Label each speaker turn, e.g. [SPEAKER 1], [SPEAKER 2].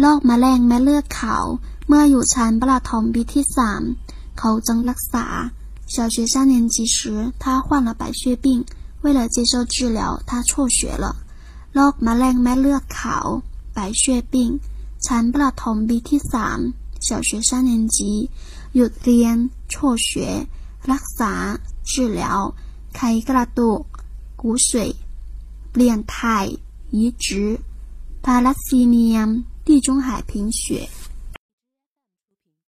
[SPEAKER 1] โรคมะเร็งเม็ดเลือดขาวเมื่ออยู่ชั้นประถมปีที่สามเขาจึงรักษา小学三年级时他患了白血病为了接受治疗他辍学了โรคมะเร็งเม็ดเลือดขาว白血病ชั้นประถมปีที่สาม小学三年级หยุดเรียน辍学รักษา治疗ไขกระดูก骨髓เปลี่ยนถ่าย移植 帕拉西尼亚，地中海贫血。